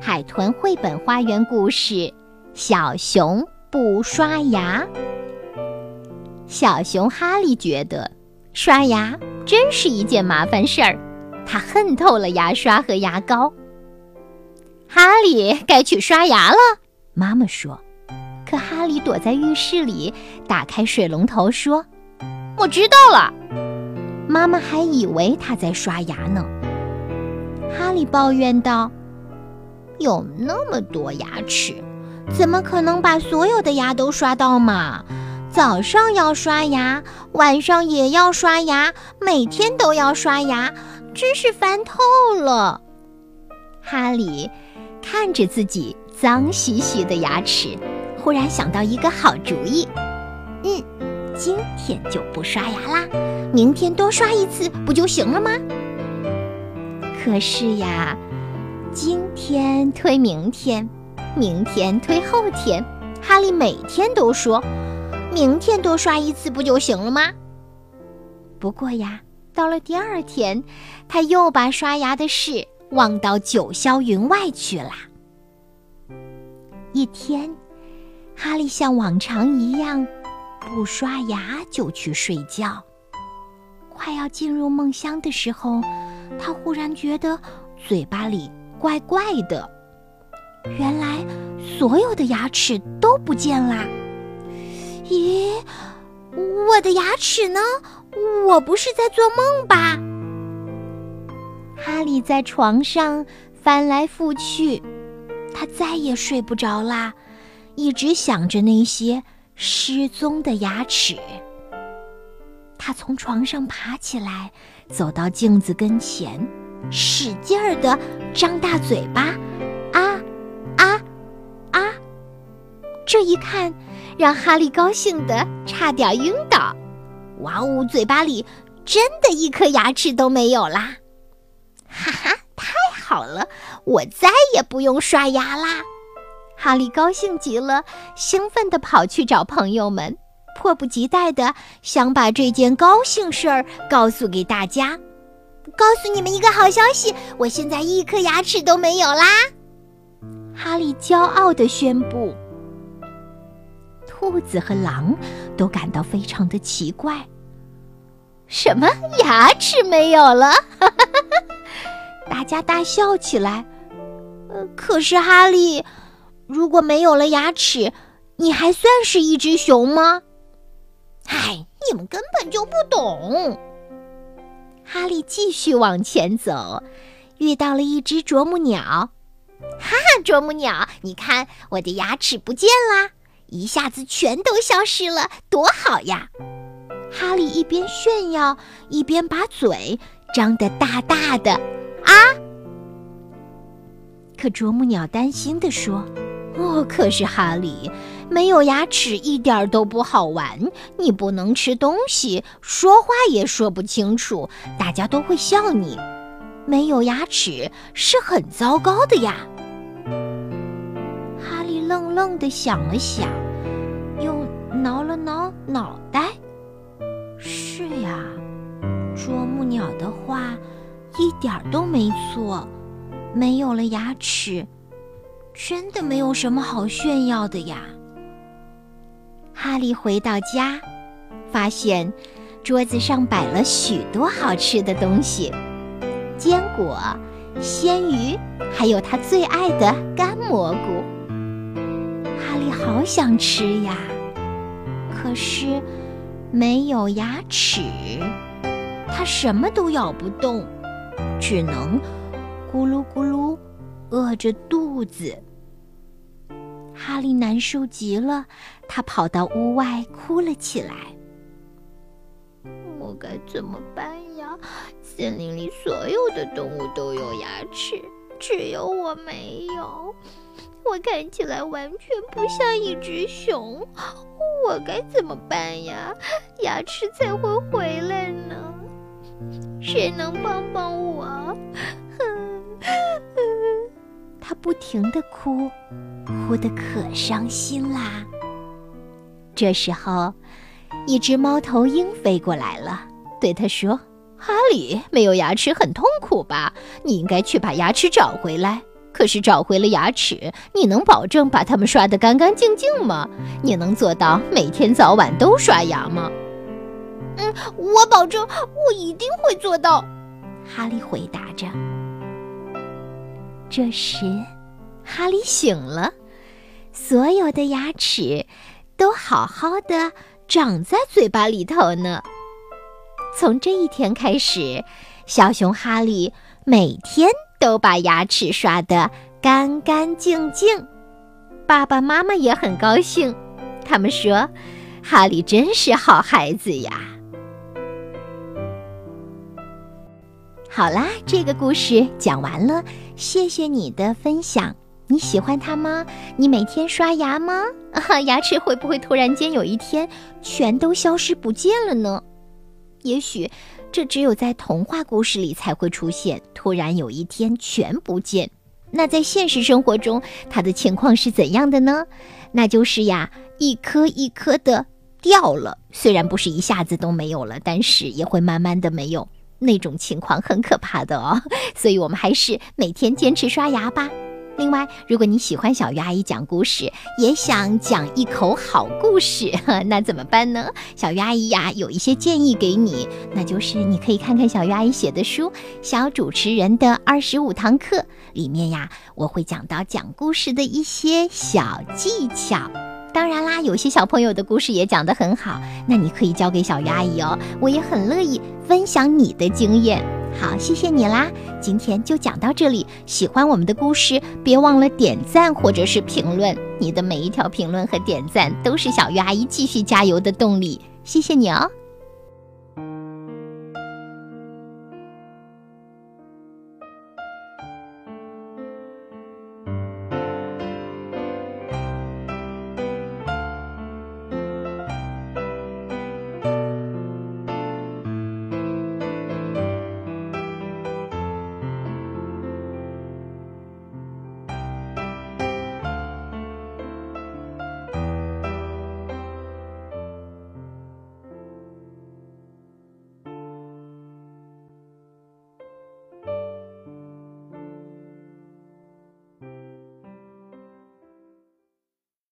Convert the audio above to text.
海豚绘本花园故事：小熊不刷牙。小熊哈利觉得刷牙真是一件麻烦事儿，他恨透了牙刷和牙膏。哈利该去刷牙了，妈妈说。可哈利躲在浴室里，打开水龙头说：“我知道了。”妈妈还以为他在刷牙呢。哈利抱怨道：“有那么多牙齿，怎么可能把所有的牙都刷到嘛？早上要刷牙，晚上也要刷牙，每天都要刷牙，真是烦透了。”哈利看着自己脏兮兮的牙齿。忽然想到一个好主意，嗯，今天就不刷牙啦，明天多刷一次不就行了吗？可是呀，今天推明天，明天推后天，哈利每天都说，明天多刷一次不就行了吗？不过呀，到了第二天，他又把刷牙的事忘到九霄云外去了。一天。哈利像往常一样，不刷牙就去睡觉。快要进入梦乡的时候，他忽然觉得嘴巴里怪怪的。原来所有的牙齿都不见啦！咦，我的牙齿呢？我不是在做梦吧？哈利在床上翻来覆去，他再也睡不着啦。一直想着那些失踪的牙齿，他从床上爬起来，走到镜子跟前，使劲儿地张大嘴巴，啊啊啊！这一看，让哈利高兴得差点晕倒。哇呜，嘴巴里真的一颗牙齿都没有啦！哈哈，太好了，我再也不用刷牙啦！哈利高兴极了，兴奋地跑去找朋友们，迫不及待地想把这件高兴事儿告诉给大家。告诉你们一个好消息，我现在一颗牙齿都没有啦！哈利骄傲地宣布。兔子和狼都感到非常的奇怪：什么牙齿没有了？大家大笑起来。呃，可是哈利。如果没有了牙齿，你还算是一只熊吗？唉，你们根本就不懂。哈利继续往前走，遇到了一只啄木鸟。哈哈，啄木鸟，你看我的牙齿不见啦，一下子全都消失了，多好呀！哈利一边炫耀，一边把嘴张得大大的。啊！可啄木鸟担心地说。哦，可是哈利，没有牙齿一点都不好玩。你不能吃东西，说话也说不清楚，大家都会笑你。没有牙齿是很糟糕的呀。哈利愣愣地想了想，又挠了挠脑袋。是呀，啄木鸟的话一点都没错，没有了牙齿。真的没有什么好炫耀的呀。哈利回到家，发现桌子上摆了许多好吃的东西：坚果、鲜鱼，还有他最爱的干蘑菇。哈利好想吃呀，可是没有牙齿，他什么都咬不动，只能咕噜咕噜。饿着肚子，哈利难受极了，他跑到屋外哭了起来。我该怎么办呀？森林里所有的动物都有牙齿，只有我没有。我看起来完全不像一只熊，我该怎么办呀？牙齿才会回来呢？谁能帮帮我？不停地哭，哭得可伤心啦。这时候，一只猫头鹰飞过来了，对他说：“哈利，没有牙齿很痛苦吧？你应该去把牙齿找回来。可是找回了牙齿，你能保证把它们刷得干干净净吗？你能做到每天早晚都刷牙吗？嗯，我保证，我一定会做到。哈利回答着。这时，哈利醒了，所有的牙齿都好好的长在嘴巴里头呢。从这一天开始，小熊哈利每天都把牙齿刷得干干净净。爸爸妈妈也很高兴，他们说：“哈利真是好孩子呀。”好啦，这个故事讲完了，谢谢你的分享。你喜欢它吗？你每天刷牙吗？啊，牙齿会不会突然间有一天全都消失不见了呢？也许这只有在童话故事里才会出现，突然有一天全不见。那在现实生活中，它的情况是怎样的呢？那就是呀，一颗一颗的掉了。虽然不是一下子都没有了，但是也会慢慢的没有。那种情况很可怕的哦，所以我们还是每天坚持刷牙吧。另外，如果你喜欢小鱼阿姨讲故事，也想讲一口好故事，那怎么办呢？小鱼阿姨呀，有一些建议给你，那就是你可以看看小鱼阿姨写的书《小主持人的二十五堂课》，里面呀，我会讲到讲故事的一些小技巧。当然啦，有些小朋友的故事也讲得很好，那你可以交给小鱼阿姨哦，我也很乐意分享你的经验。好，谢谢你啦，今天就讲到这里。喜欢我们的故事，别忘了点赞或者是评论，你的每一条评论和点赞都是小鱼阿姨继续加油的动力。谢谢你哦。